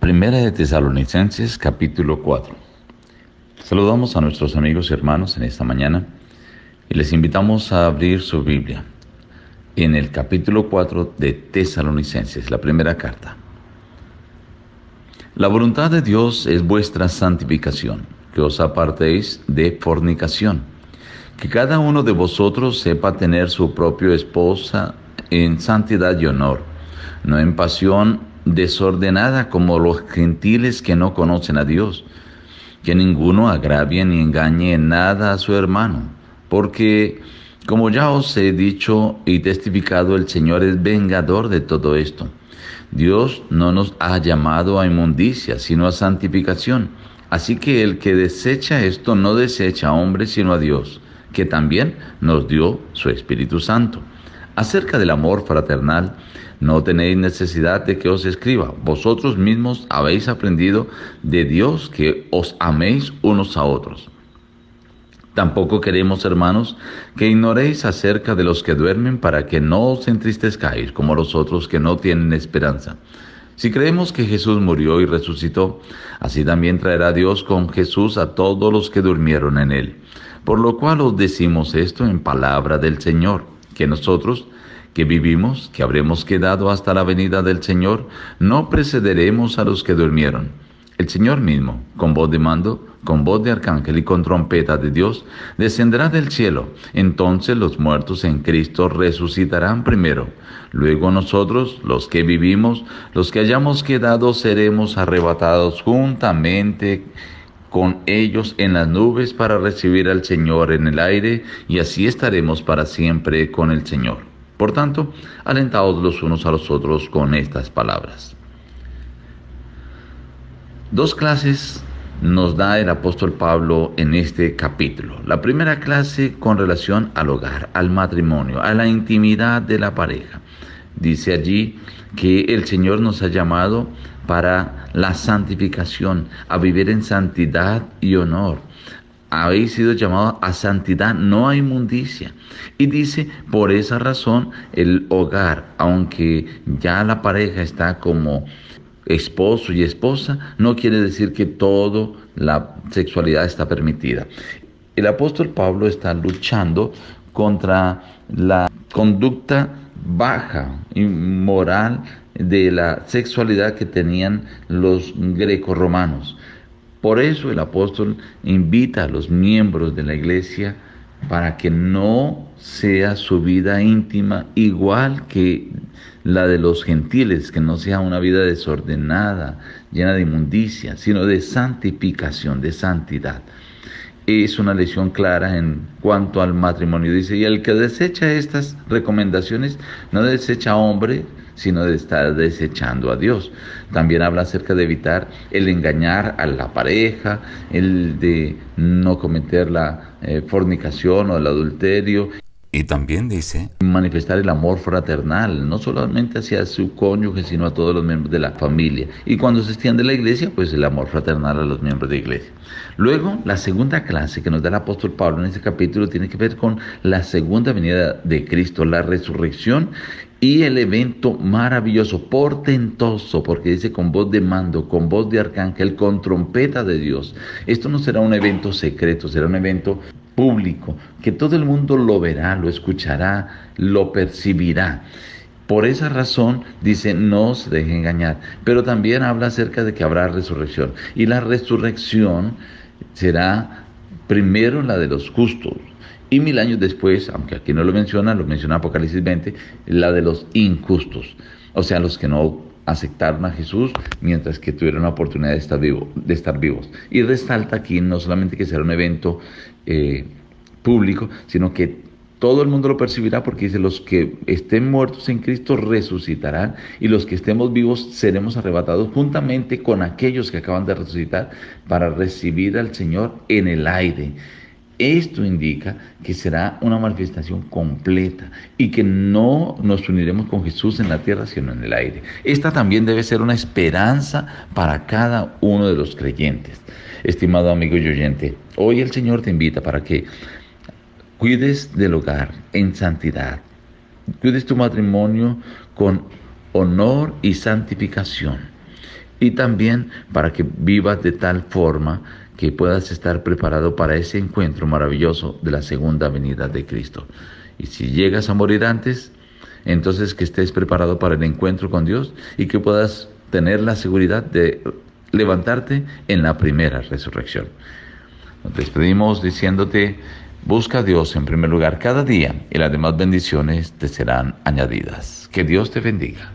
Primera de Tesalonicenses capítulo 4. Saludamos a nuestros amigos y hermanos en esta mañana y les invitamos a abrir su Biblia en el capítulo 4 de Tesalonicenses, la primera carta. La voluntad de Dios es vuestra santificación, que os apartéis de fornicación, que cada uno de vosotros sepa tener su propia esposa en santidad y honor, no en pasión desordenada como los gentiles que no conocen a Dios. Que ninguno agravie ni engañe en nada a su hermano, porque, como ya os he dicho y testificado, el Señor es vengador de todo esto. Dios no nos ha llamado a inmundicia, sino a santificación. Así que el que desecha esto no desecha a hombre, sino a Dios, que también nos dio su Espíritu Santo. Acerca del amor fraternal, no tenéis necesidad de que os escriba. Vosotros mismos habéis aprendido de Dios que os améis unos a otros. Tampoco queremos, hermanos, que ignoréis acerca de los que duermen para que no os entristezcáis como los otros que no tienen esperanza. Si creemos que Jesús murió y resucitó, así también traerá Dios con Jesús a todos los que durmieron en él. Por lo cual os decimos esto en palabra del Señor, que nosotros, que vivimos, que habremos quedado hasta la venida del Señor, no precederemos a los que durmieron. El Señor mismo, con voz de mando, con voz de arcángel y con trompeta de Dios, descenderá del cielo. Entonces los muertos en Cristo resucitarán primero. Luego nosotros, los que vivimos, los que hayamos quedado, seremos arrebatados juntamente con ellos en las nubes para recibir al Señor en el aire, y así estaremos para siempre con el Señor. Por tanto, alentaos los unos a los otros con estas palabras. Dos clases nos da el apóstol Pablo en este capítulo. La primera clase con relación al hogar, al matrimonio, a la intimidad de la pareja. Dice allí que el Señor nos ha llamado para la santificación, a vivir en santidad y honor habéis sido llamados a santidad, no a inmundicia. Y dice, por esa razón, el hogar, aunque ya la pareja está como esposo y esposa, no quiere decir que todo la sexualidad está permitida. El apóstol Pablo está luchando contra la conducta baja y moral de la sexualidad que tenían los greco-romanos. Por eso el apóstol invita a los miembros de la iglesia para que no sea su vida íntima igual que la de los gentiles, que no sea una vida desordenada, llena de inmundicia, sino de santificación, de santidad. Es una lección clara en cuanto al matrimonio. Dice, y el que desecha estas recomendaciones no desecha hombre, sino de estar desechando a Dios. También habla acerca de evitar el engañar a la pareja, el de no cometer la eh, fornicación o el adulterio. Y también dice manifestar el amor fraternal, no solamente hacia su cónyuge, sino a todos los miembros de la familia. Y cuando se extiende la iglesia, pues el amor fraternal a los miembros de la iglesia. Luego, la segunda clase que nos da el apóstol Pablo en este capítulo tiene que ver con la segunda venida de Cristo, la resurrección y el evento maravilloso, portentoso, porque dice con voz de mando, con voz de arcángel, con trompeta de Dios. Esto no será un evento secreto, será un evento público, que todo el mundo lo verá, lo escuchará, lo percibirá. Por esa razón dice, no se deje engañar. Pero también habla acerca de que habrá resurrección. Y la resurrección será primero la de los justos. Y mil años después, aunque aquí no lo menciona, lo menciona Apocalipsis 20, la de los injustos. O sea, los que no aceptaron a Jesús mientras que tuvieron la oportunidad de estar, vivo, de estar vivos. Y resalta aquí no solamente que será un evento eh, público, sino que todo el mundo lo percibirá porque dice, los que estén muertos en Cristo resucitarán y los que estemos vivos seremos arrebatados juntamente con aquellos que acaban de resucitar para recibir al Señor en el aire. Esto indica que será una manifestación completa y que no nos uniremos con Jesús en la tierra, sino en el aire. Esta también debe ser una esperanza para cada uno de los creyentes. Estimado amigo y oyente, hoy el Señor te invita para que cuides del hogar en santidad, cuides tu matrimonio con honor y santificación y también para que vivas de tal forma que puedas estar preparado para ese encuentro maravilloso de la segunda venida de Cristo. Y si llegas a morir antes, entonces que estés preparado para el encuentro con Dios y que puedas tener la seguridad de levantarte en la primera resurrección. Nos despedimos diciéndote, busca a Dios en primer lugar cada día y las demás bendiciones te serán añadidas. Que Dios te bendiga.